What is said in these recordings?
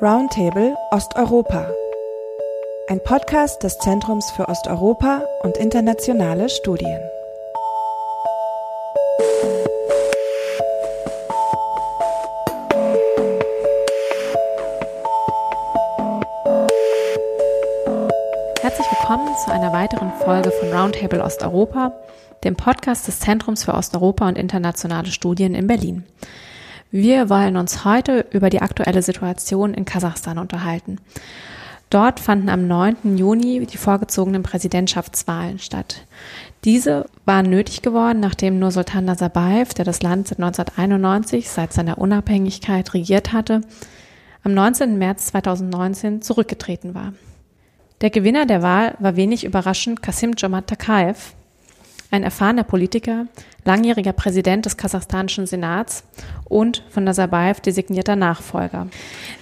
Roundtable Osteuropa. Ein Podcast des Zentrums für Osteuropa und internationale Studien. Herzlich willkommen zu einer weiteren Folge von Roundtable Osteuropa, dem Podcast des Zentrums für Osteuropa und internationale Studien in Berlin. Wir wollen uns heute über die aktuelle Situation in Kasachstan unterhalten. Dort fanden am 9. Juni die vorgezogenen Präsidentschaftswahlen statt. Diese waren nötig geworden, nachdem nur Sultan Nazarbayev, der das Land seit 1991, seit seiner Unabhängigkeit regiert hatte, am 19. März 2019 zurückgetreten war. Der Gewinner der Wahl war wenig überraschend Kasim Jomart Takaev, ein erfahrener Politiker, langjähriger Präsident des kasachstanischen Senats und von Nazarbayev designierter Nachfolger.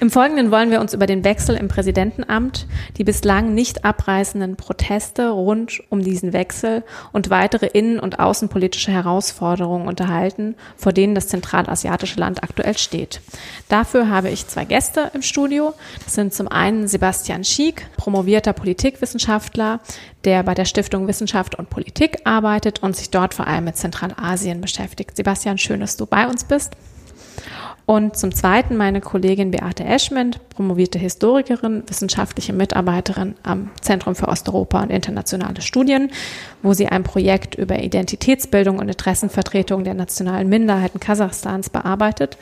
Im Folgenden wollen wir uns über den Wechsel im Präsidentenamt, die bislang nicht abreißenden Proteste rund um diesen Wechsel und weitere innen- und außenpolitische Herausforderungen unterhalten, vor denen das zentralasiatische Land aktuell steht. Dafür habe ich zwei Gäste im Studio. Das sind zum einen Sebastian Schiek, promovierter Politikwissenschaftler, der bei der Stiftung Wissenschaft und Politik arbeitet und sich dort vor allem mit Zentralasien beschäftigt. Sebastian, schön, dass du bei uns bist. Und zum Zweiten meine Kollegin Beate Eschment, promovierte Historikerin, wissenschaftliche Mitarbeiterin am Zentrum für Osteuropa und internationale Studien, wo sie ein Projekt über Identitätsbildung und Interessenvertretung der nationalen Minderheiten Kasachstans bearbeitet.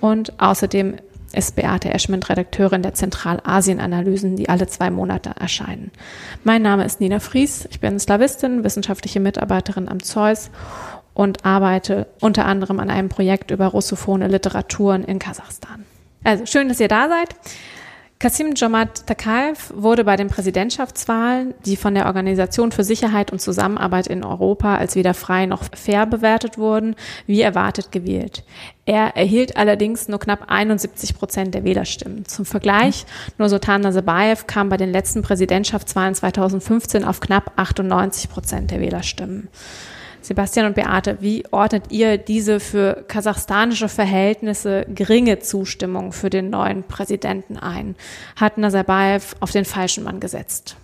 Und außerdem ist Beate Eschment Redakteurin der Zentralasien-Analysen, die alle zwei Monate erscheinen. Mein Name ist Nina Fries, ich bin Slawistin, wissenschaftliche Mitarbeiterin am Zeus und arbeite unter anderem an einem Projekt über russophone Literaturen in Kasachstan. Also schön, dass ihr da seid. Kasim Jomart Takaev wurde bei den Präsidentschaftswahlen, die von der Organisation für Sicherheit und Zusammenarbeit in Europa als weder frei noch fair bewertet wurden, wie erwartet gewählt. Er erhielt allerdings nur knapp 71 Prozent der Wählerstimmen. Zum Vergleich, nur Sultan Nazarbayev kam bei den letzten Präsidentschaftswahlen 2015 auf knapp 98 Prozent der Wählerstimmen. Sebastian und Beate, wie ordnet ihr diese für kasachstanische Verhältnisse geringe Zustimmung für den neuen Präsidenten ein? Hat Nazarbayev auf den falschen Mann gesetzt?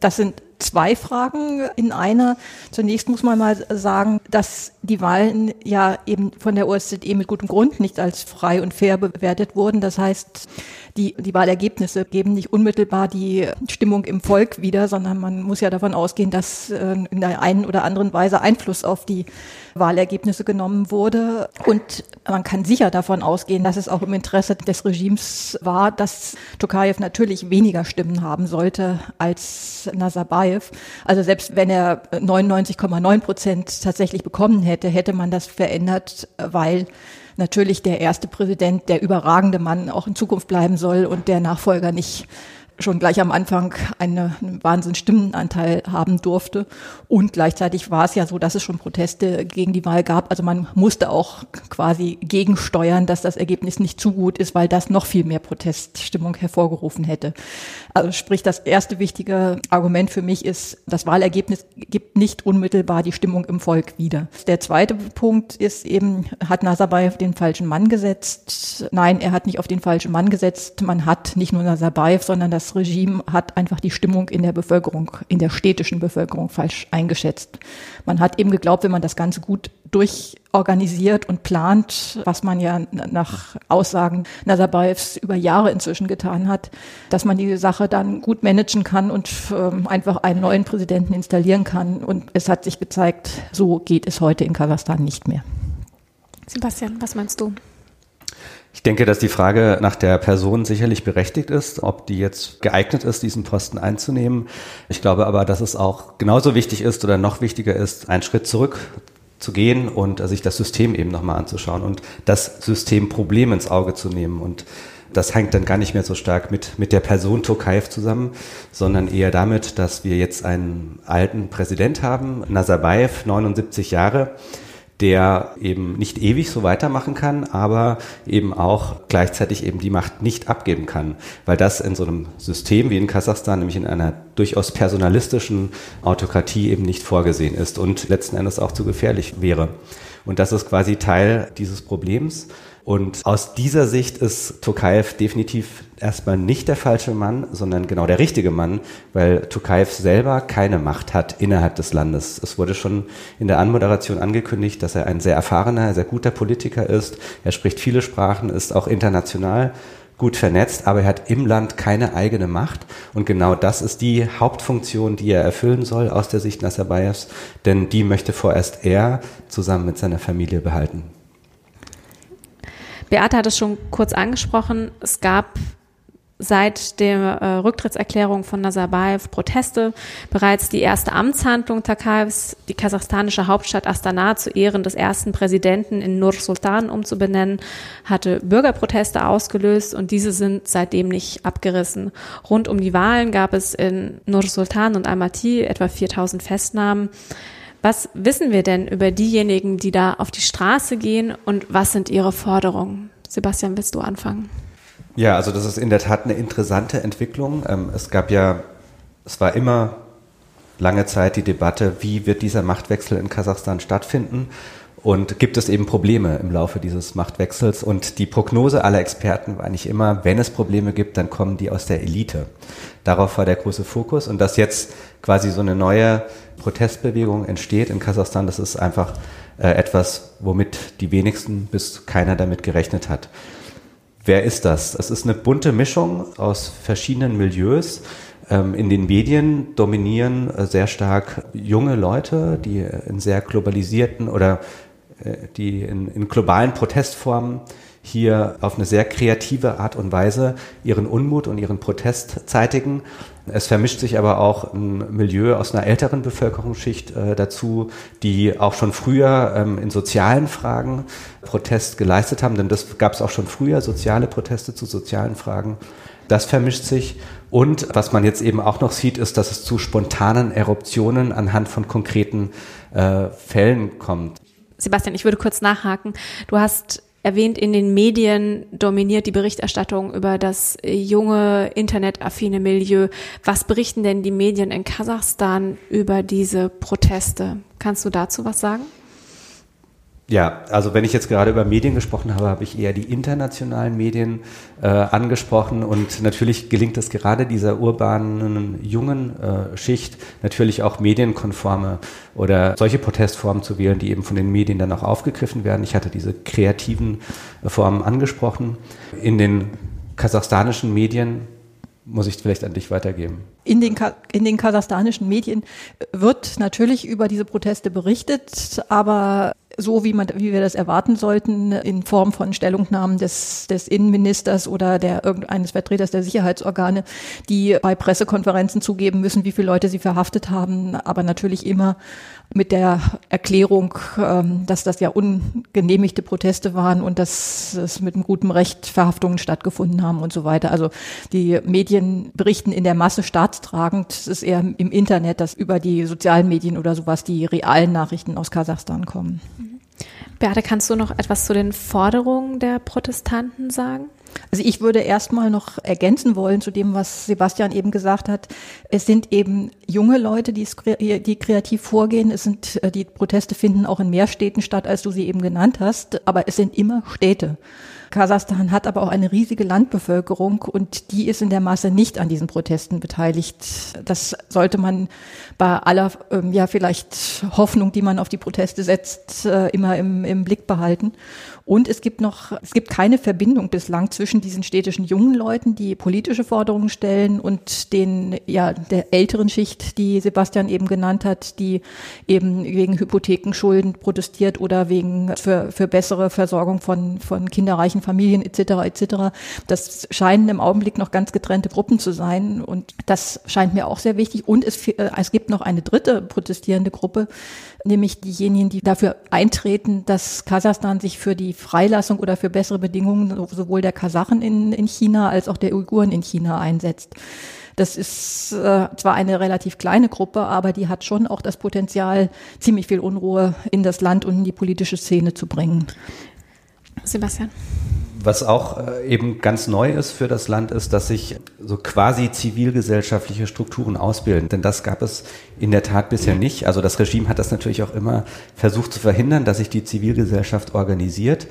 Das sind zwei Fragen in einer. Zunächst muss man mal sagen, dass die Wahlen ja eben von der OSZE mit gutem Grund nicht als frei und fair bewertet wurden. Das heißt, die, die Wahlergebnisse geben nicht unmittelbar die Stimmung im Volk wieder, sondern man muss ja davon ausgehen, dass äh, in der einen oder anderen Weise Einfluss auf die Wahlergebnisse genommen wurde. Und man kann sicher davon ausgehen, dass es auch im Interesse des Regimes war, dass Tokayev natürlich weniger Stimmen haben sollte als Nazarbayev. Also selbst wenn er 99,9 Prozent tatsächlich bekommen hätte, hätte man das verändert, weil natürlich der erste Präsident, der überragende Mann auch in Zukunft bleiben soll und der Nachfolger nicht schon gleich am Anfang eine, einen Wahnsinns Stimmenanteil haben durfte. Und gleichzeitig war es ja so, dass es schon Proteste gegen die Wahl gab. Also man musste auch quasi gegensteuern, dass das Ergebnis nicht zu gut ist, weil das noch viel mehr Proteststimmung hervorgerufen hätte. Also sprich, das erste wichtige Argument für mich ist, das Wahlergebnis gibt nicht unmittelbar die Stimmung im Volk wieder. Der zweite Punkt ist eben, hat Nazarbayev den falschen Mann gesetzt? Nein, er hat nicht auf den falschen Mann gesetzt. Man hat nicht nur Nazarbayev, sondern das das Regime hat einfach die Stimmung in der Bevölkerung, in der städtischen Bevölkerung falsch eingeschätzt. Man hat eben geglaubt, wenn man das Ganze gut durchorganisiert und plant, was man ja nach Aussagen Nazarbayevs über Jahre inzwischen getan hat, dass man die Sache dann gut managen kann und ähm, einfach einen neuen Präsidenten installieren kann. Und es hat sich gezeigt, so geht es heute in Kasachstan nicht mehr. Sebastian, was meinst du? Ich denke, dass die Frage nach der Person sicherlich berechtigt ist, ob die jetzt geeignet ist, diesen Posten einzunehmen. Ich glaube aber, dass es auch genauso wichtig ist oder noch wichtiger ist, einen Schritt zurück zu gehen und sich das System eben nochmal anzuschauen und das Systemproblem ins Auge zu nehmen. Und das hängt dann gar nicht mehr so stark mit, mit der Person Tokayev zusammen, sondern eher damit, dass wir jetzt einen alten Präsident haben, Nazarbayev, 79 Jahre, der eben nicht ewig so weitermachen kann, aber eben auch gleichzeitig eben die Macht nicht abgeben kann, weil das in so einem System wie in Kasachstan, nämlich in einer durchaus personalistischen Autokratie eben nicht vorgesehen ist und letzten Endes auch zu gefährlich wäre. Und das ist quasi Teil dieses Problems. Und aus dieser Sicht ist Tokayev definitiv erstmal nicht der falsche Mann, sondern genau der richtige Mann, weil Tokayev selber keine Macht hat innerhalb des Landes. Es wurde schon in der Anmoderation angekündigt, dass er ein sehr erfahrener, sehr guter Politiker ist. Er spricht viele Sprachen, ist auch international gut vernetzt, aber er hat im Land keine eigene Macht. Und genau das ist die Hauptfunktion, die er erfüllen soll aus der Sicht Nazarbayevs, denn die möchte vorerst er zusammen mit seiner Familie behalten. Beate hat es schon kurz angesprochen. Es gab seit der äh, Rücktrittserklärung von Nazarbayev Proteste bereits die erste Amtshandlung Takayevs, die kasachstanische Hauptstadt Astana zu Ehren des ersten Präsidenten in Nur-Sultan umzubenennen, hatte Bürgerproteste ausgelöst und diese sind seitdem nicht abgerissen. Rund um die Wahlen gab es in Nur-Sultan und Almaty etwa 4000 Festnahmen. Was wissen wir denn über diejenigen, die da auf die Straße gehen und was sind ihre Forderungen? Sebastian, willst du anfangen? Ja, also das ist in der Tat eine interessante Entwicklung. Ähm, es gab ja, es war immer lange Zeit die Debatte, wie wird dieser Machtwechsel in Kasachstan stattfinden und gibt es eben Probleme im Laufe dieses Machtwechsels. Und die Prognose aller Experten war eigentlich immer, wenn es Probleme gibt, dann kommen die aus der Elite. Darauf war der große Fokus und dass jetzt quasi so eine neue Protestbewegung entsteht in Kasachstan, das ist einfach äh, etwas, womit die wenigsten bis keiner damit gerechnet hat. Wer ist das? Es ist eine bunte Mischung aus verschiedenen Milieus. Ähm, in den Medien dominieren äh, sehr stark junge Leute, die in sehr globalisierten oder die in, in globalen Protestformen hier auf eine sehr kreative Art und Weise ihren Unmut und ihren Protest zeitigen. Es vermischt sich aber auch ein Milieu aus einer älteren Bevölkerungsschicht äh, dazu, die auch schon früher ähm, in sozialen Fragen Protest geleistet haben, denn das gab es auch schon früher, soziale Proteste zu sozialen Fragen. Das vermischt sich. Und was man jetzt eben auch noch sieht, ist, dass es zu spontanen Eruptionen anhand von konkreten äh, Fällen kommt. Sebastian, ich würde kurz nachhaken. Du hast erwähnt, in den Medien dominiert die Berichterstattung über das junge, internetaffine Milieu. Was berichten denn die Medien in Kasachstan über diese Proteste? Kannst du dazu was sagen? Ja, also wenn ich jetzt gerade über Medien gesprochen habe, habe ich eher die internationalen Medien äh, angesprochen und natürlich gelingt es gerade dieser urbanen, jungen äh, Schicht natürlich auch medienkonforme oder solche Protestformen zu wählen, die eben von den Medien dann auch aufgegriffen werden. Ich hatte diese kreativen äh, Formen angesprochen. In den kasachstanischen Medien muss ich vielleicht an dich weitergeben. In den, in den kasachstanischen Medien wird natürlich über diese Proteste berichtet, aber so wie man, wie wir das erwarten sollten, in Form von Stellungnahmen des, des Innenministers oder der irgendeines Vertreters der Sicherheitsorgane, die bei Pressekonferenzen zugeben müssen, wie viele Leute sie verhaftet haben, aber natürlich immer mit der Erklärung, ähm, dass das ja ungenehmigte Proteste waren und dass es mit einem guten Recht Verhaftungen stattgefunden haben und so weiter. Also die Medien berichten in der Masse staatstragend. Es ist eher im Internet, dass über die sozialen Medien oder sowas die realen Nachrichten aus Kasachstan kommen. Beate, kannst du noch etwas zu den Forderungen der Protestanten sagen? Also ich würde erstmal noch ergänzen wollen zu dem, was Sebastian eben gesagt hat. Es sind eben junge Leute, die, die kreativ vorgehen. Es sind, äh, die Proteste finden auch in mehr Städten statt, als du sie eben genannt hast. Aber es sind immer Städte. Kasachstan hat aber auch eine riesige Landbevölkerung und die ist in der Masse nicht an diesen Protesten beteiligt. Das sollte man bei aller, ähm, ja, vielleicht Hoffnung, die man auf die Proteste setzt, äh, immer im, im Blick behalten. Und es gibt noch, es gibt keine Verbindung bislang zwischen diesen städtischen jungen Leuten, die politische Forderungen stellen und den, ja, der älteren Schicht, die Sebastian eben genannt hat, die eben wegen Hypothekenschulden protestiert oder wegen für, für bessere Versorgung von, von kinderreichen Familien etc. etc. Das scheinen im Augenblick noch ganz getrennte Gruppen zu sein und das scheint mir auch sehr wichtig. Und es, äh, es gibt noch eine dritte protestierende Gruppe, nämlich diejenigen, die dafür eintreten, dass Kasachstan sich für die Freilassung oder für bessere Bedingungen sowohl der Kasachen in, in China als auch der Uiguren in China einsetzt. Das ist äh, zwar eine relativ kleine Gruppe, aber die hat schon auch das Potenzial, ziemlich viel Unruhe in das Land und in die politische Szene zu bringen. Sebastian. Was auch äh, eben ganz neu ist für das Land, ist, dass sich so quasi zivilgesellschaftliche Strukturen ausbilden. Denn das gab es in der Tat bisher nicht. Also das Regime hat das natürlich auch immer versucht zu verhindern, dass sich die Zivilgesellschaft organisiert.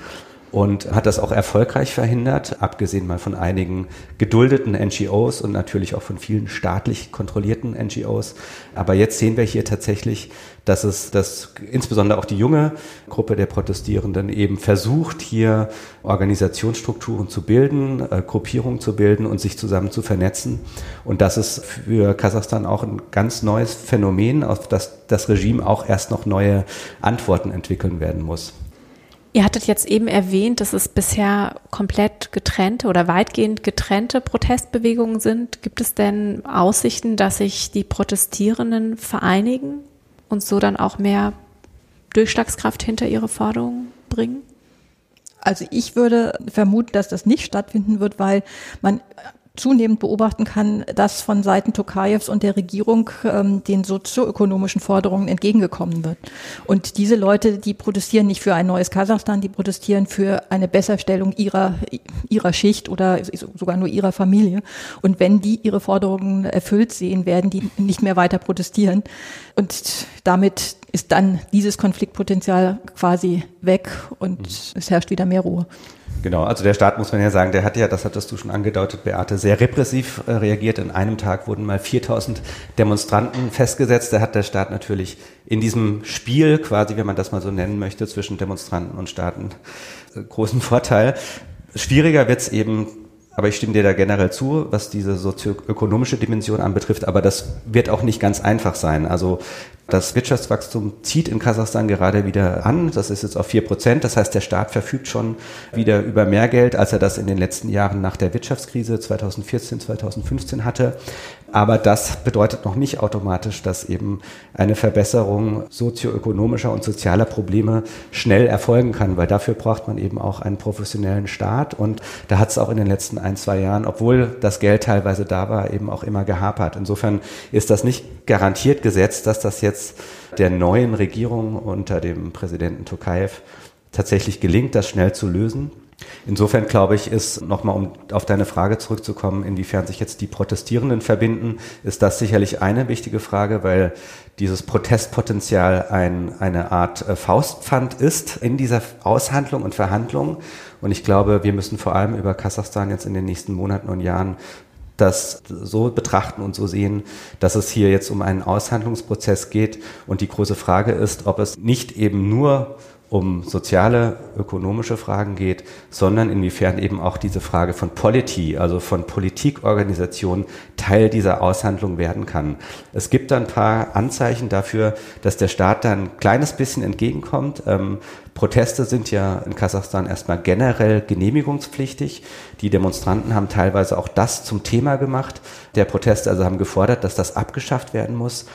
Und hat das auch erfolgreich verhindert, abgesehen mal von einigen geduldeten NGOs und natürlich auch von vielen staatlich kontrollierten NGOs. Aber jetzt sehen wir hier tatsächlich, dass es, dass insbesondere auch die junge Gruppe der Protestierenden eben versucht, hier Organisationsstrukturen zu bilden, äh, Gruppierungen zu bilden und sich zusammen zu vernetzen. Und das ist für Kasachstan auch ein ganz neues Phänomen, auf das das Regime auch erst noch neue Antworten entwickeln werden muss. Ihr hattet jetzt eben erwähnt, dass es bisher komplett getrennte oder weitgehend getrennte Protestbewegungen sind. Gibt es denn Aussichten, dass sich die Protestierenden vereinigen und so dann auch mehr Durchschlagskraft hinter ihre Forderungen bringen? Also ich würde vermuten, dass das nicht stattfinden wird, weil man zunehmend beobachten kann, dass von Seiten Tokajews und der Regierung ähm, den sozioökonomischen Forderungen entgegengekommen wird. Und diese Leute, die protestieren nicht für ein neues Kasachstan, die protestieren für eine Besserstellung ihrer, ihrer Schicht oder sogar nur ihrer Familie. Und wenn die ihre Forderungen erfüllt sehen, werden die nicht mehr weiter protestieren. Und damit ist dann dieses Konfliktpotenzial quasi weg und mhm. es herrscht wieder mehr Ruhe. Genau, also der Staat muss man ja sagen, der hat ja, das hattest du schon angedeutet, Beate, sehr repressiv äh, reagiert. In einem Tag wurden mal 4000 Demonstranten festgesetzt. Da hat der Staat natürlich in diesem Spiel, quasi, wenn man das mal so nennen möchte, zwischen Demonstranten und Staaten, äh, großen Vorteil. Schwieriger wird's eben aber ich stimme dir da generell zu, was diese sozioökonomische Dimension anbetrifft. Aber das wird auch nicht ganz einfach sein. Also das Wirtschaftswachstum zieht in Kasachstan gerade wieder an. Das ist jetzt auf vier Prozent. Das heißt, der Staat verfügt schon wieder über mehr Geld, als er das in den letzten Jahren nach der Wirtschaftskrise 2014, 2015 hatte. Aber das bedeutet noch nicht automatisch, dass eben eine Verbesserung sozioökonomischer und sozialer Probleme schnell erfolgen kann, weil dafür braucht man eben auch einen professionellen Staat. Und da hat es auch in den letzten ein, zwei Jahren, obwohl das Geld teilweise da war, eben auch immer gehapert. Insofern ist das nicht garantiert gesetzt, dass das jetzt der neuen Regierung unter dem Präsidenten Tokayev tatsächlich gelingt, das schnell zu lösen. Insofern glaube ich, ist nochmal, um auf deine Frage zurückzukommen, inwiefern sich jetzt die Protestierenden verbinden, ist das sicherlich eine wichtige Frage, weil dieses Protestpotenzial ein, eine Art äh, Faustpfand ist in dieser Aushandlung und Verhandlung. Und ich glaube, wir müssen vor allem über Kasachstan jetzt in den nächsten Monaten und Jahren das so betrachten und so sehen, dass es hier jetzt um einen Aushandlungsprozess geht. Und die große Frage ist, ob es nicht eben nur um soziale, ökonomische Fragen geht, sondern inwiefern eben auch diese Frage von Polity, also von Politikorganisation Teil dieser Aushandlung werden kann. Es gibt da ein paar Anzeichen dafür, dass der Staat da ein kleines bisschen entgegenkommt. Ähm, Proteste sind ja in Kasachstan erstmal generell genehmigungspflichtig. Die Demonstranten haben teilweise auch das zum Thema gemacht. Der Protest also haben gefordert, dass das abgeschafft werden muss.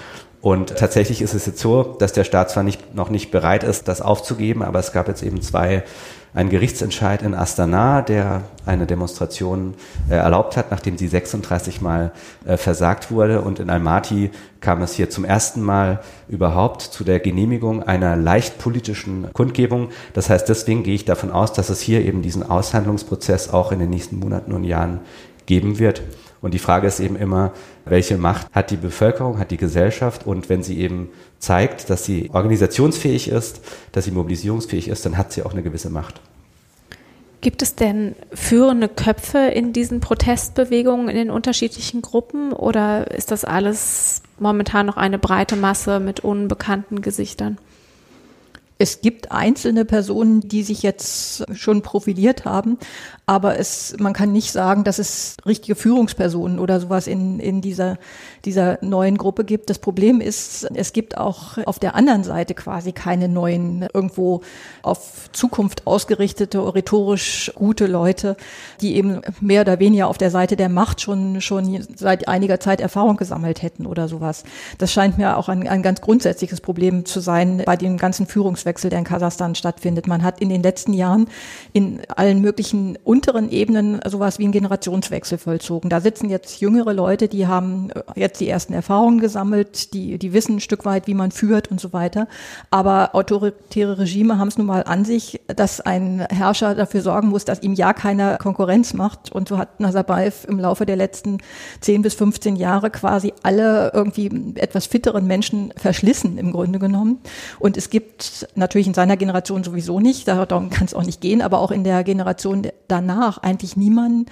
Und tatsächlich ist es jetzt so, dass der Staat zwar nicht, noch nicht bereit ist, das aufzugeben, aber es gab jetzt eben zwei, einen Gerichtsentscheid in Astana, der eine Demonstration äh, erlaubt hat, nachdem sie 36 Mal äh, versagt wurde. Und in Almaty kam es hier zum ersten Mal überhaupt zu der Genehmigung einer leicht politischen Kundgebung. Das heißt, deswegen gehe ich davon aus, dass es hier eben diesen Aushandlungsprozess auch in den nächsten Monaten und Jahren geben wird. Und die Frage ist eben immer, welche Macht hat die Bevölkerung, hat die Gesellschaft und wenn sie eben zeigt, dass sie organisationsfähig ist, dass sie mobilisierungsfähig ist, dann hat sie auch eine gewisse Macht. Gibt es denn führende Köpfe in diesen Protestbewegungen in den unterschiedlichen Gruppen oder ist das alles momentan noch eine breite Masse mit unbekannten Gesichtern? Es gibt einzelne Personen, die sich jetzt schon profiliert haben, aber es, man kann nicht sagen, dass es richtige Führungspersonen oder sowas in, in dieser, dieser neuen Gruppe gibt. Das Problem ist, es gibt auch auf der anderen Seite quasi keine neuen, irgendwo auf Zukunft ausgerichtete, rhetorisch gute Leute, die eben mehr oder weniger auf der Seite der Macht schon, schon seit einiger Zeit Erfahrung gesammelt hätten oder sowas. Das scheint mir auch ein, ein ganz grundsätzliches Problem zu sein bei dem ganzen Führungswechsel, der in Kasachstan stattfindet. Man hat in den letzten Jahren in allen möglichen unteren Ebenen sowas wie einen Generationswechsel vollzogen. Da sitzen jetzt jüngere Leute, die haben äh, jetzt die ersten Erfahrungen gesammelt, die, die wissen ein Stück weit, wie man führt und so weiter. Aber autoritäre Regime haben es nun mal an sich, dass ein Herrscher dafür sorgen muss, dass ihm ja keiner Konkurrenz macht. Und so hat Nazarbayev im Laufe der letzten 10 bis 15 Jahre quasi alle irgendwie etwas fitteren Menschen verschlissen im Grunde genommen. Und es gibt natürlich in seiner Generation sowieso nicht, darum kann es auch nicht gehen, aber auch in der Generation danach eigentlich niemanden,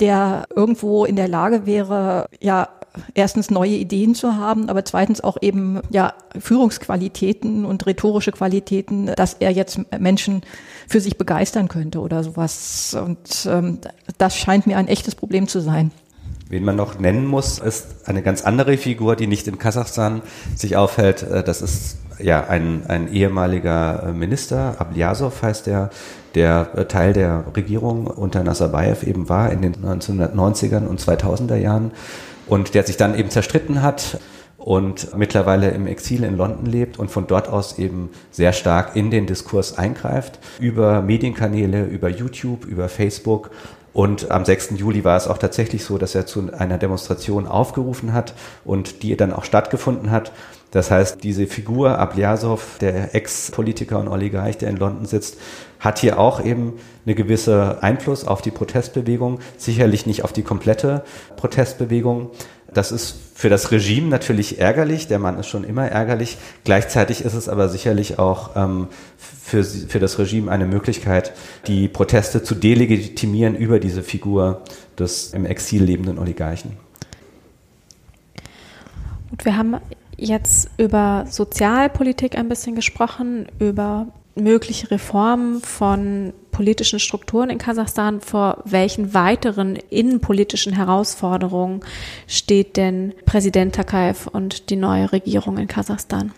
der irgendwo in der Lage wäre, ja, erstens neue Ideen zu haben, aber zweitens auch eben ja Führungsqualitäten und rhetorische Qualitäten, dass er jetzt Menschen für sich begeistern könnte oder sowas. Und ähm, das scheint mir ein echtes Problem zu sein. Wen man noch nennen muss, ist eine ganz andere Figur, die nicht in Kasachstan sich aufhält. Äh, das ist ja ein, ein ehemaliger äh, Minister, Ablyasov heißt er, der äh, Teil der Regierung unter Nazarbayev eben war in den 1990er und 2000er Jahren und der sich dann eben zerstritten hat und mittlerweile im Exil in London lebt und von dort aus eben sehr stark in den Diskurs eingreift über Medienkanäle, über YouTube, über Facebook. Und am 6. Juli war es auch tatsächlich so, dass er zu einer Demonstration aufgerufen hat und die dann auch stattgefunden hat. Das heißt, diese Figur Ablyasov, der Ex-Politiker und Oligarch, der in London sitzt, hat hier auch eben eine gewisse Einfluss auf die Protestbewegung, sicherlich nicht auf die komplette Protestbewegung. Das ist für das Regime natürlich ärgerlich, der Mann ist schon immer ärgerlich. Gleichzeitig ist es aber sicherlich auch ähm, für, für das Regime eine Möglichkeit, die Proteste zu delegitimieren über diese Figur des im Exil lebenden Oligarchen. Gut, wir haben jetzt über Sozialpolitik ein bisschen gesprochen, über mögliche Reformen von politischen Strukturen in Kasachstan. Vor welchen weiteren innenpolitischen Herausforderungen steht denn Präsident Takaev und die neue Regierung in Kasachstan?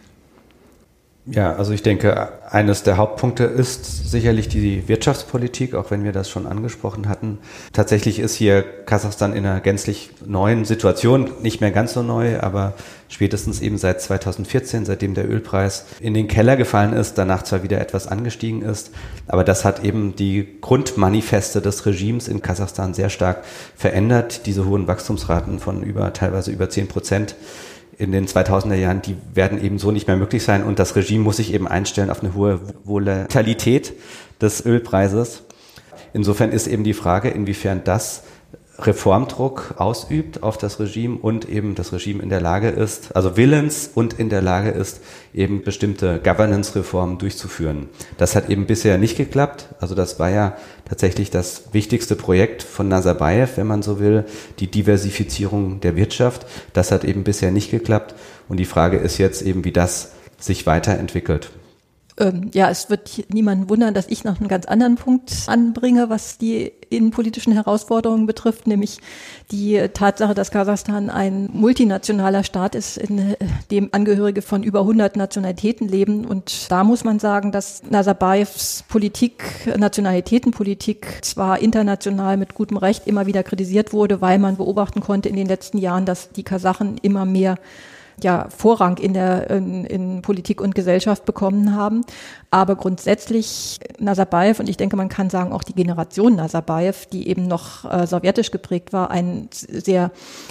Ja, also ich denke, eines der Hauptpunkte ist sicherlich die Wirtschaftspolitik, auch wenn wir das schon angesprochen hatten. Tatsächlich ist hier Kasachstan in einer gänzlich neuen Situation, nicht mehr ganz so neu, aber spätestens eben seit 2014, seitdem der Ölpreis in den Keller gefallen ist, danach zwar wieder etwas angestiegen ist, aber das hat eben die Grundmanifeste des Regimes in Kasachstan sehr stark verändert. Diese hohen Wachstumsraten von über teilweise über 10 Prozent in den 2000er Jahren, die werden eben so nicht mehr möglich sein und das Regime muss sich eben einstellen auf eine hohe Volatilität des Ölpreises. Insofern ist eben die Frage, inwiefern das Reformdruck ausübt auf das Regime und eben das Regime in der Lage ist, also willens und in der Lage ist, eben bestimmte Governance-Reformen durchzuführen. Das hat eben bisher nicht geklappt. Also das war ja tatsächlich das wichtigste Projekt von Nazarbayev, wenn man so will, die Diversifizierung der Wirtschaft. Das hat eben bisher nicht geklappt. Und die Frage ist jetzt eben, wie das sich weiterentwickelt ähm, ja, es wird niemanden wundern, dass ich noch einen ganz anderen Punkt anbringe, was die innenpolitischen Herausforderungen betrifft, nämlich die Tatsache, dass Kasachstan ein multinationaler Staat ist, in dem Angehörige von über 100 Nationalitäten leben. Und da muss man sagen, dass Nazarbayevs Politik, Nationalitätenpolitik zwar international mit gutem Recht immer wieder kritisiert wurde, weil man beobachten konnte in den letzten Jahren, dass die Kasachen immer mehr ja Vorrang in der in, in Politik und Gesellschaft bekommen haben. Aber grundsätzlich Nazarbayev und ich denke, man kann sagen auch die Generation Nazarbayev, die eben noch äh, sowjetisch geprägt war, einen sehr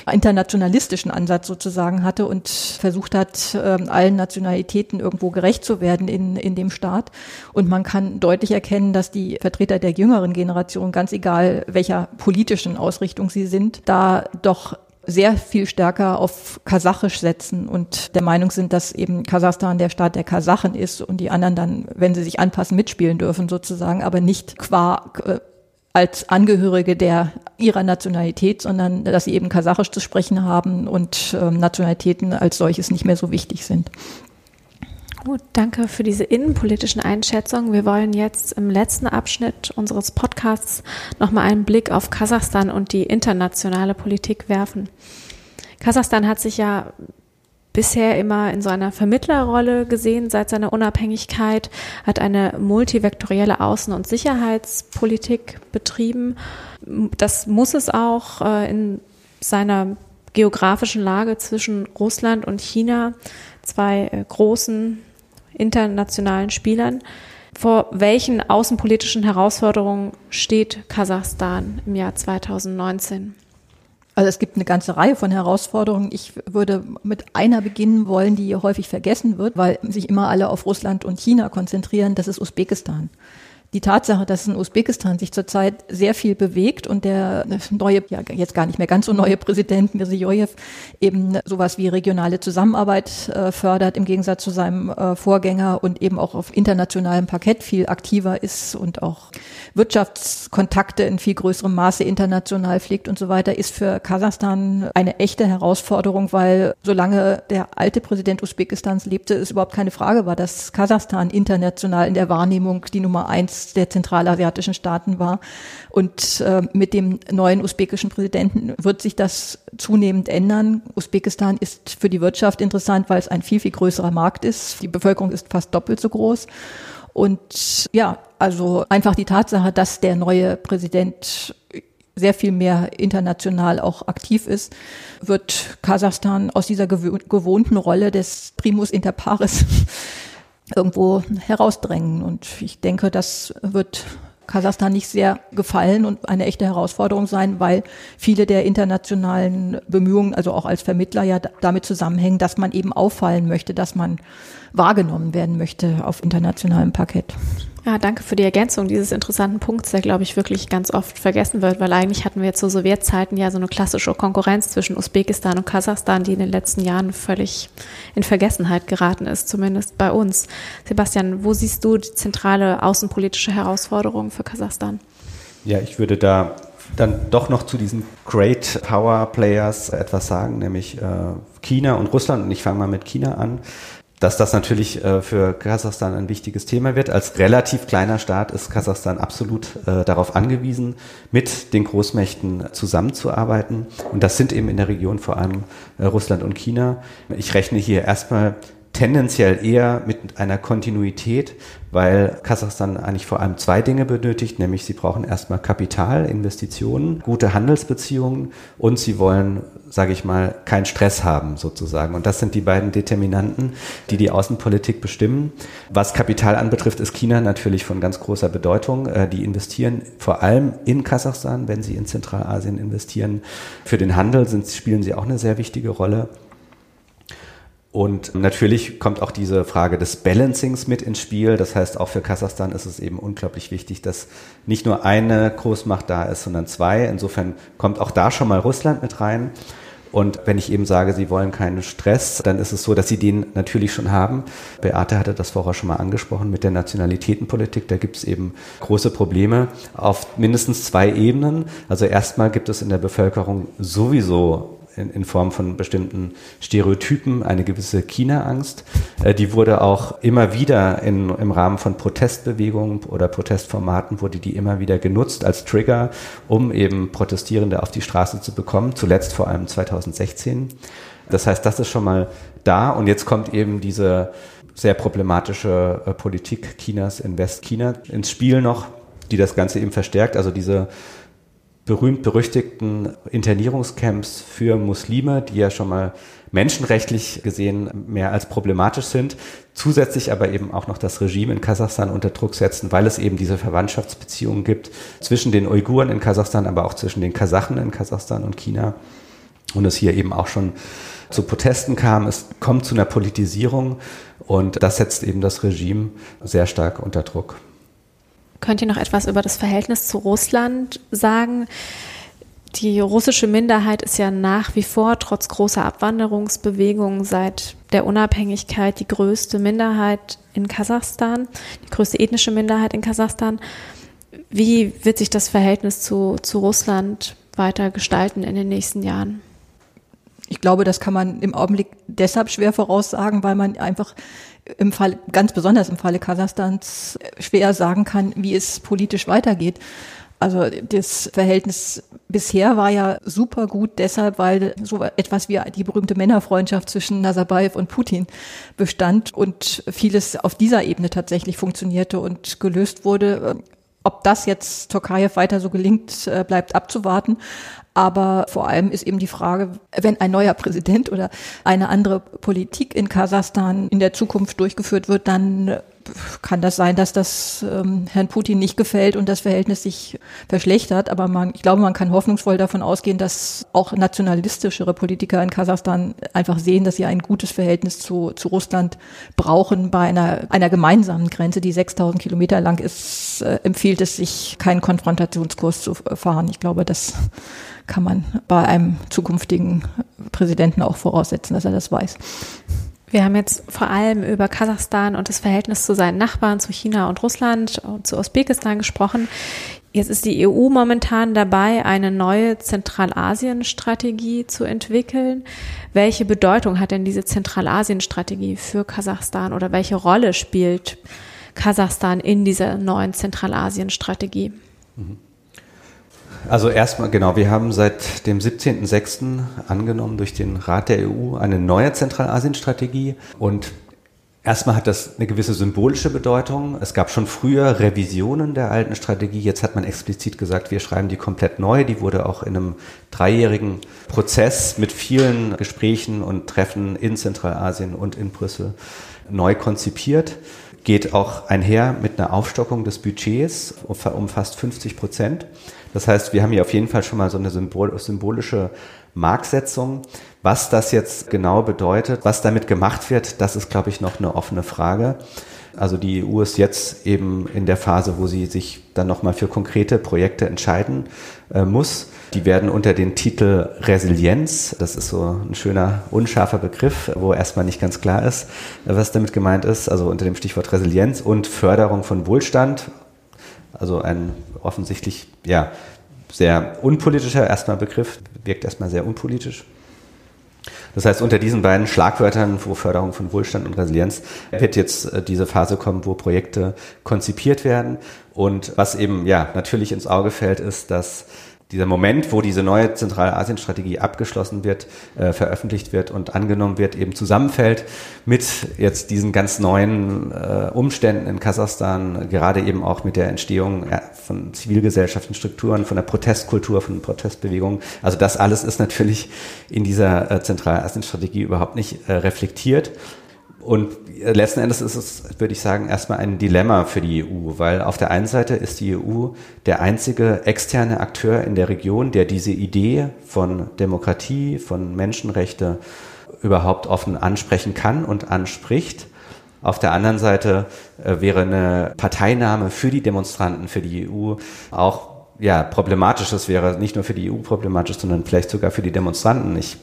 internationalistischen Ansatz sozusagen hatte und versucht hat, äh, allen Nationalitäten irgendwo gerecht zu werden in, in dem Staat. Und man kann deutlich erkennen, dass die Vertreter der jüngeren Generation, ganz egal welcher politischen Ausrichtung sie sind, da doch sehr viel stärker auf Kasachisch setzen und der Meinung sind, dass eben Kasachstan der Staat der Kasachen ist und die anderen dann, wenn sie sich anpassen, mitspielen dürfen sozusagen, aber nicht qua äh, als Angehörige der ihrer Nationalität, sondern dass sie eben Kasachisch zu sprechen haben und äh, Nationalitäten als solches nicht mehr so wichtig sind. Gut, danke für diese innenpolitischen Einschätzungen. Wir wollen jetzt im letzten Abschnitt unseres Podcasts nochmal einen Blick auf Kasachstan und die internationale Politik werfen. Kasachstan hat sich ja bisher immer in so einer Vermittlerrolle gesehen seit seiner Unabhängigkeit, hat eine multivektorielle Außen- und Sicherheitspolitik betrieben. Das muss es auch äh, in seiner geografischen Lage zwischen Russland und China, zwei äh, großen internationalen Spielern. Vor welchen außenpolitischen Herausforderungen steht Kasachstan im Jahr 2019? Also es gibt eine ganze Reihe von Herausforderungen. Ich würde mit einer beginnen wollen, die häufig vergessen wird, weil sich immer alle auf Russland und China konzentrieren. Das ist Usbekistan. Die Tatsache, dass in Usbekistan sich zurzeit sehr viel bewegt und der neue, ja jetzt gar nicht mehr ganz so neue Präsident Mirziyoyev eben sowas wie regionale Zusammenarbeit äh, fördert, im Gegensatz zu seinem äh, Vorgänger und eben auch auf internationalem Parkett viel aktiver ist und auch Wirtschaftskontakte in viel größerem Maße international pflegt und so weiter, ist für Kasachstan eine echte Herausforderung, weil solange der alte Präsident Usbekistans lebte, es überhaupt keine Frage war, dass Kasachstan international in der Wahrnehmung die Nummer eins der zentralasiatischen Staaten war. Und äh, mit dem neuen usbekischen Präsidenten wird sich das zunehmend ändern. Usbekistan ist für die Wirtschaft interessant, weil es ein viel, viel größerer Markt ist. Die Bevölkerung ist fast doppelt so groß. Und ja, also einfach die Tatsache, dass der neue Präsident sehr viel mehr international auch aktiv ist, wird Kasachstan aus dieser gewohnten Rolle des Primus inter pares irgendwo herausdrängen. Und ich denke, das wird Kasachstan nicht sehr gefallen und eine echte Herausforderung sein, weil viele der internationalen Bemühungen, also auch als Vermittler, ja damit zusammenhängen, dass man eben auffallen möchte, dass man wahrgenommen werden möchte auf internationalem Parkett. Ja, danke für die Ergänzung dieses interessanten Punkts, der, glaube ich, wirklich ganz oft vergessen wird, weil eigentlich hatten wir zu Sowjetzeiten ja so eine klassische Konkurrenz zwischen Usbekistan und Kasachstan, die in den letzten Jahren völlig in Vergessenheit geraten ist, zumindest bei uns. Sebastian, wo siehst du die zentrale außenpolitische Herausforderung für Kasachstan? Ja, ich würde da dann doch noch zu diesen Great Power Players etwas sagen, nämlich äh, China und Russland. Und ich fange mal mit China an dass das natürlich äh, für Kasachstan ein wichtiges Thema wird. Als relativ kleiner Staat ist Kasachstan absolut äh, darauf angewiesen, mit den Großmächten zusammenzuarbeiten. Und das sind eben in der Region vor allem äh, Russland und China. Ich rechne hier erstmal tendenziell eher mit einer Kontinuität, weil Kasachstan eigentlich vor allem zwei Dinge benötigt, nämlich sie brauchen erstmal Kapital, Investitionen, gute Handelsbeziehungen und sie wollen, sage ich mal, keinen Stress haben sozusagen. Und das sind die beiden Determinanten, die die Außenpolitik bestimmen. Was Kapital anbetrifft, ist China natürlich von ganz großer Bedeutung. Äh, die investieren vor allem in Kasachstan, wenn sie in Zentralasien investieren. Für den Handel sind, spielen sie auch eine sehr wichtige Rolle. Und natürlich kommt auch diese Frage des Balancings mit ins Spiel. Das heißt, auch für Kasachstan ist es eben unglaublich wichtig, dass nicht nur eine Großmacht da ist, sondern zwei. Insofern kommt auch da schon mal Russland mit rein. Und wenn ich eben sage, sie wollen keinen Stress, dann ist es so, dass sie den natürlich schon haben. Beate hatte das vorher schon mal angesprochen mit der Nationalitätenpolitik. Da gibt es eben große Probleme auf mindestens zwei Ebenen. Also erstmal gibt es in der Bevölkerung sowieso in, in Form von bestimmten Stereotypen eine gewisse China-Angst. Äh, die wurde auch immer wieder in, im Rahmen von Protestbewegungen oder Protestformaten wurde die immer wieder genutzt als Trigger, um eben Protestierende auf die Straße zu bekommen. Zuletzt vor allem 2016. Das heißt, das ist schon mal da und jetzt kommt eben diese sehr problematische äh, Politik Chinas in Westchina ins Spiel noch, die das Ganze eben verstärkt. Also diese berühmt-berüchtigten Internierungscamps für Muslime, die ja schon mal menschenrechtlich gesehen mehr als problematisch sind, zusätzlich aber eben auch noch das Regime in Kasachstan unter Druck setzen, weil es eben diese Verwandtschaftsbeziehungen gibt zwischen den Uiguren in Kasachstan, aber auch zwischen den Kasachen in Kasachstan und China. Und es hier eben auch schon zu Protesten kam. Es kommt zu einer Politisierung und das setzt eben das Regime sehr stark unter Druck. Könnt ihr noch etwas über das Verhältnis zu Russland sagen? Die russische Minderheit ist ja nach wie vor trotz großer Abwanderungsbewegungen seit der Unabhängigkeit die größte Minderheit in Kasachstan, die größte ethnische Minderheit in Kasachstan. Wie wird sich das Verhältnis zu, zu Russland weiter gestalten in den nächsten Jahren? Ich glaube, das kann man im Augenblick deshalb schwer voraussagen, weil man einfach im Fall, ganz besonders im Falle Kasachstans schwer sagen kann, wie es politisch weitergeht. Also das Verhältnis bisher war ja super gut deshalb, weil so etwas wie die berühmte Männerfreundschaft zwischen Nazarbayev und Putin bestand und vieles auf dieser Ebene tatsächlich funktionierte und gelöst wurde. Ob das jetzt Tokayev weiter so gelingt, äh, bleibt abzuwarten. Aber vor allem ist eben die Frage, wenn ein neuer Präsident oder eine andere Politik in Kasachstan in der Zukunft durchgeführt wird, dann kann das sein, dass das ähm, Herrn Putin nicht gefällt und das Verhältnis sich verschlechtert. Aber man, ich glaube, man kann hoffnungsvoll davon ausgehen, dass auch nationalistischere Politiker in Kasachstan einfach sehen, dass sie ein gutes Verhältnis zu, zu Russland brauchen. Bei einer, einer gemeinsamen Grenze, die 6000 Kilometer lang ist, äh, empfiehlt es sich, keinen Konfrontationskurs zu fahren. Ich glaube, das kann man bei einem zukünftigen Präsidenten auch voraussetzen, dass er das weiß. Wir haben jetzt vor allem über Kasachstan und das Verhältnis zu seinen Nachbarn, zu China und Russland und zu Usbekistan gesprochen. Jetzt ist die EU momentan dabei, eine neue Zentralasien-Strategie zu entwickeln. Welche Bedeutung hat denn diese Zentralasien-Strategie für Kasachstan oder welche Rolle spielt Kasachstan in dieser neuen Zentralasien-Strategie? Mhm. Also erstmal, genau, wir haben seit dem 17.06. angenommen durch den Rat der EU eine neue Zentralasien-Strategie und Erstmal hat das eine gewisse symbolische Bedeutung. Es gab schon früher Revisionen der alten Strategie. Jetzt hat man explizit gesagt, wir schreiben die komplett neu. Die wurde auch in einem dreijährigen Prozess mit vielen Gesprächen und Treffen in Zentralasien und in Brüssel neu konzipiert. Geht auch einher mit einer Aufstockung des Budgets um fast 50 Prozent. Das heißt, wir haben hier auf jeden Fall schon mal so eine Symbol symbolische Marksetzung. Was das jetzt genau bedeutet, was damit gemacht wird, das ist, glaube ich, noch eine offene Frage. Also die EU ist jetzt eben in der Phase, wo sie sich dann nochmal für konkrete Projekte entscheiden äh, muss. Die werden unter den Titel Resilienz, das ist so ein schöner, unscharfer Begriff, wo erstmal nicht ganz klar ist, was damit gemeint ist, also unter dem Stichwort Resilienz und Förderung von Wohlstand, also ein offensichtlich ja, sehr unpolitischer erstmal Begriff, wirkt erstmal sehr unpolitisch. Das heißt, unter diesen beiden Schlagwörtern, wo Förderung von Wohlstand und Resilienz, wird jetzt äh, diese Phase kommen, wo Projekte konzipiert werden. Und was eben ja natürlich ins Auge fällt, ist, dass dieser Moment, wo diese neue Zentralasien-Strategie abgeschlossen wird, äh, veröffentlicht wird und angenommen wird, eben zusammenfällt mit jetzt diesen ganz neuen äh, Umständen in Kasachstan, gerade eben auch mit der Entstehung ja, von zivilgesellschaftlichen Strukturen, von der Protestkultur, von Protestbewegungen. Also das alles ist natürlich in dieser äh, Zentralasien-Strategie überhaupt nicht äh, reflektiert. Und letzten Endes ist es, würde ich sagen, erstmal ein Dilemma für die EU, weil auf der einen Seite ist die EU der einzige externe Akteur in der Region, der diese Idee von Demokratie, von Menschenrechte überhaupt offen ansprechen kann und anspricht. Auf der anderen Seite äh, wäre eine Parteinahme für die Demonstranten, für die EU auch ja, problematisch. Das wäre nicht nur für die EU problematisch, sondern vielleicht sogar für die Demonstranten. Ich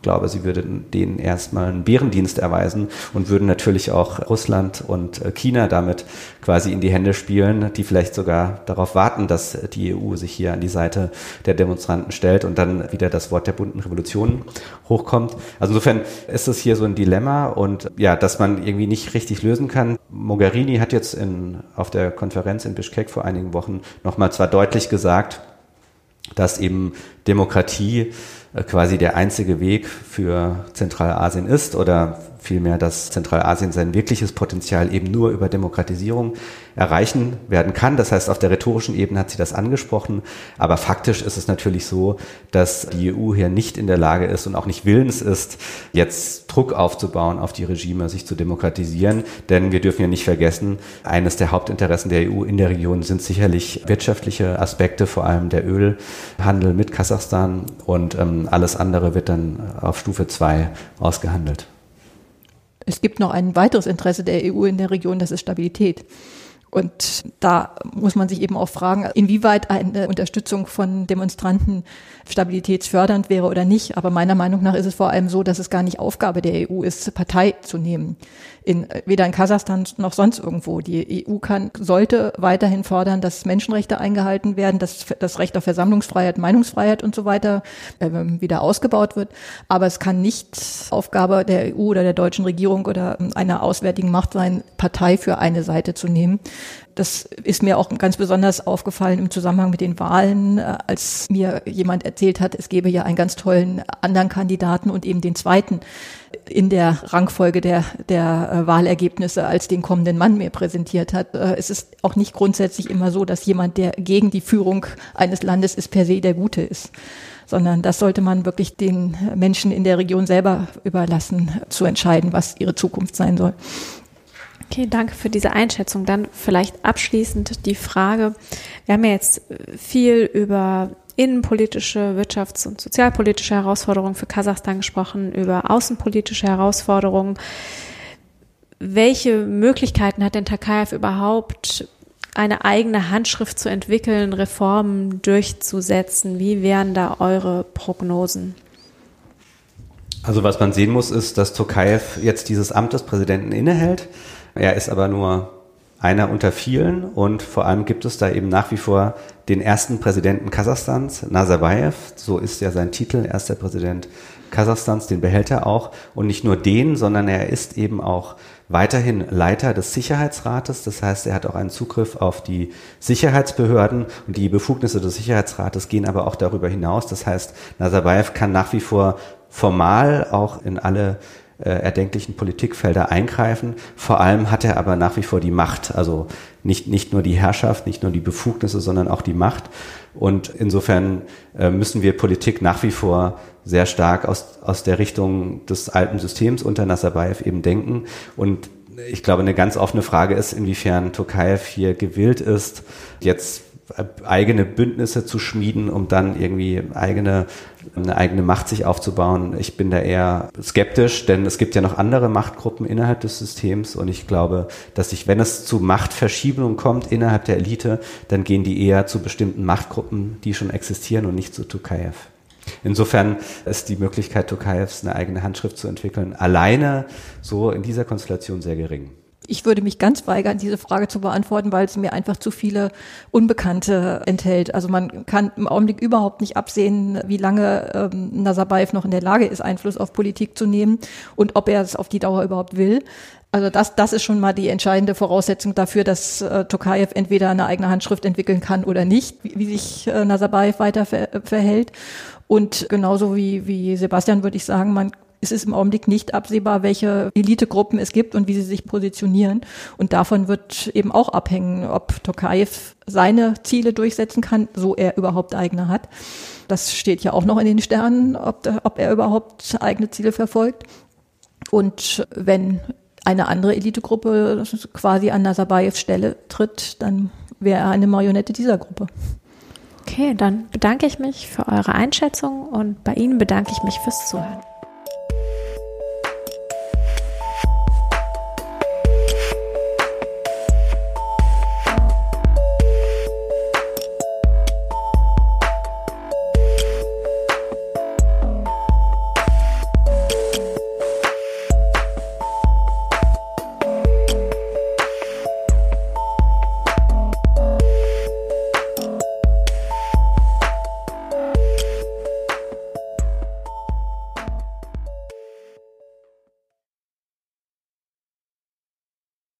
glaube, sie würden denen erstmal einen Bärendienst erweisen und würden natürlich auch Russland und äh, China damit quasi in die Hände spielen, die vielleicht sogar darauf warten, dass die EU sich hier an die Seite der Demonstranten stellt und dann wieder das Wort der bunten Revolution hochkommt. Also insofern ist es hier so ein Dilemma und ja, dass man irgendwie nicht richtig lösen kann. Mogherini hat jetzt in, auf der Konferenz in Bishkek vor einigen Wochen nochmal zwar deutlich gesagt, dass eben Demokratie äh, quasi der einzige Weg für Zentralasien ist oder vielmehr, dass Zentralasien sein wirkliches Potenzial eben nur über Demokratisierung erreichen werden kann. Das heißt, auf der rhetorischen Ebene hat sie das angesprochen, aber faktisch ist es natürlich so, dass die EU hier nicht in der Lage ist und auch nicht willens ist, jetzt Druck aufzubauen auf die Regime, sich zu demokratisieren. Denn wir dürfen ja nicht vergessen, eines der Hauptinteressen der EU in der Region sind sicherlich wirtschaftliche Aspekte, vor allem der Ölhandel mit Kasachstan und ähm, alles andere wird dann auf Stufe zwei ausgehandelt. Es gibt noch ein weiteres Interesse der EU in der Region, das ist Stabilität. Und da muss man sich eben auch fragen, inwieweit eine Unterstützung von Demonstranten stabilitätsfördernd wäre oder nicht. Aber meiner Meinung nach ist es vor allem so, dass es gar nicht Aufgabe der EU ist, Partei zu nehmen in, weder in Kasachstan noch sonst irgendwo. Die EU kann, sollte weiterhin fordern, dass Menschenrechte eingehalten werden, dass das Recht auf Versammlungsfreiheit, Meinungsfreiheit und so weiter äh, wieder ausgebaut wird. Aber es kann nicht Aufgabe der EU oder der deutschen Regierung oder einer auswärtigen Macht sein, Partei für eine Seite zu nehmen. Das ist mir auch ganz besonders aufgefallen im Zusammenhang mit den Wahlen, äh, als mir jemand erzählt hat, es gäbe ja einen ganz tollen anderen Kandidaten und eben den zweiten in der Rangfolge der, der äh, Wahlergebnisse als den kommenden Mann mir präsentiert hat. Äh, es ist auch nicht grundsätzlich immer so, dass jemand, der gegen die Führung eines Landes ist, per se der Gute ist sondern das sollte man wirklich den Menschen in der Region selber überlassen, zu entscheiden, was ihre Zukunft sein soll. Okay, danke für diese Einschätzung. Dann vielleicht abschließend die Frage, wir haben ja jetzt viel über innenpolitische, wirtschafts- und sozialpolitische Herausforderungen für Kasachstan gesprochen, über außenpolitische Herausforderungen. Welche Möglichkeiten hat denn Takayev überhaupt, eine eigene Handschrift zu entwickeln, Reformen durchzusetzen? Wie wären da eure Prognosen? Also was man sehen muss, ist, dass Tokayev jetzt dieses Amt des Präsidenten innehält. Er ist aber nur einer unter vielen und vor allem gibt es da eben nach wie vor den ersten Präsidenten Kasachstans, Nazarbayev, so ist ja sein Titel, erster Präsident Kasachstans, den behält er auch und nicht nur den, sondern er ist eben auch weiterhin Leiter des Sicherheitsrates. Das heißt, er hat auch einen Zugriff auf die Sicherheitsbehörden und die Befugnisse des Sicherheitsrates gehen aber auch darüber hinaus. Das heißt, Nazarbayev kann nach wie vor formal auch in alle erdenklichen Politikfelder eingreifen. Vor allem hat er aber nach wie vor die Macht, also nicht, nicht nur die Herrschaft, nicht nur die Befugnisse, sondern auch die Macht. Und insofern äh, müssen wir Politik nach wie vor sehr stark aus, aus der Richtung des alten Systems unter Nazarbayev eben denken. Und ich glaube, eine ganz offene Frage ist, inwiefern Tokayev hier gewillt ist, jetzt eigene Bündnisse zu schmieden, um dann irgendwie eigene, eine eigene Macht sich aufzubauen. Ich bin da eher skeptisch, denn es gibt ja noch andere Machtgruppen innerhalb des Systems und ich glaube, dass sich, wenn es zu Machtverschiebungen kommt innerhalb der Elite, dann gehen die eher zu bestimmten Machtgruppen, die schon existieren und nicht zu Tukayev. Insofern ist die Möglichkeit Tukayevs eine eigene Handschrift zu entwickeln alleine so in dieser Konstellation sehr gering. Ich würde mich ganz weigern, diese Frage zu beantworten, weil es mir einfach zu viele Unbekannte enthält. Also man kann im Augenblick überhaupt nicht absehen, wie lange ähm, Nazarbayev noch in der Lage ist, Einfluss auf Politik zu nehmen und ob er es auf die Dauer überhaupt will. Also das, das ist schon mal die entscheidende Voraussetzung dafür, dass äh, Tokayev entweder eine eigene Handschrift entwickeln kann oder nicht, wie, wie sich äh, Nazarbayev weiter ver verhält. Und genauso wie, wie Sebastian würde ich sagen, man es ist im Augenblick nicht absehbar, welche Elitegruppen es gibt und wie sie sich positionieren. Und davon wird eben auch abhängen, ob Tokayev seine Ziele durchsetzen kann, so er überhaupt eigene hat. Das steht ja auch noch in den Sternen, ob, ob er überhaupt eigene Ziele verfolgt. Und wenn eine andere Elitegruppe quasi an Nazarbayevs Stelle tritt, dann wäre er eine Marionette dieser Gruppe. Okay, dann bedanke ich mich für eure Einschätzung und bei Ihnen bedanke ich mich fürs Zuhören.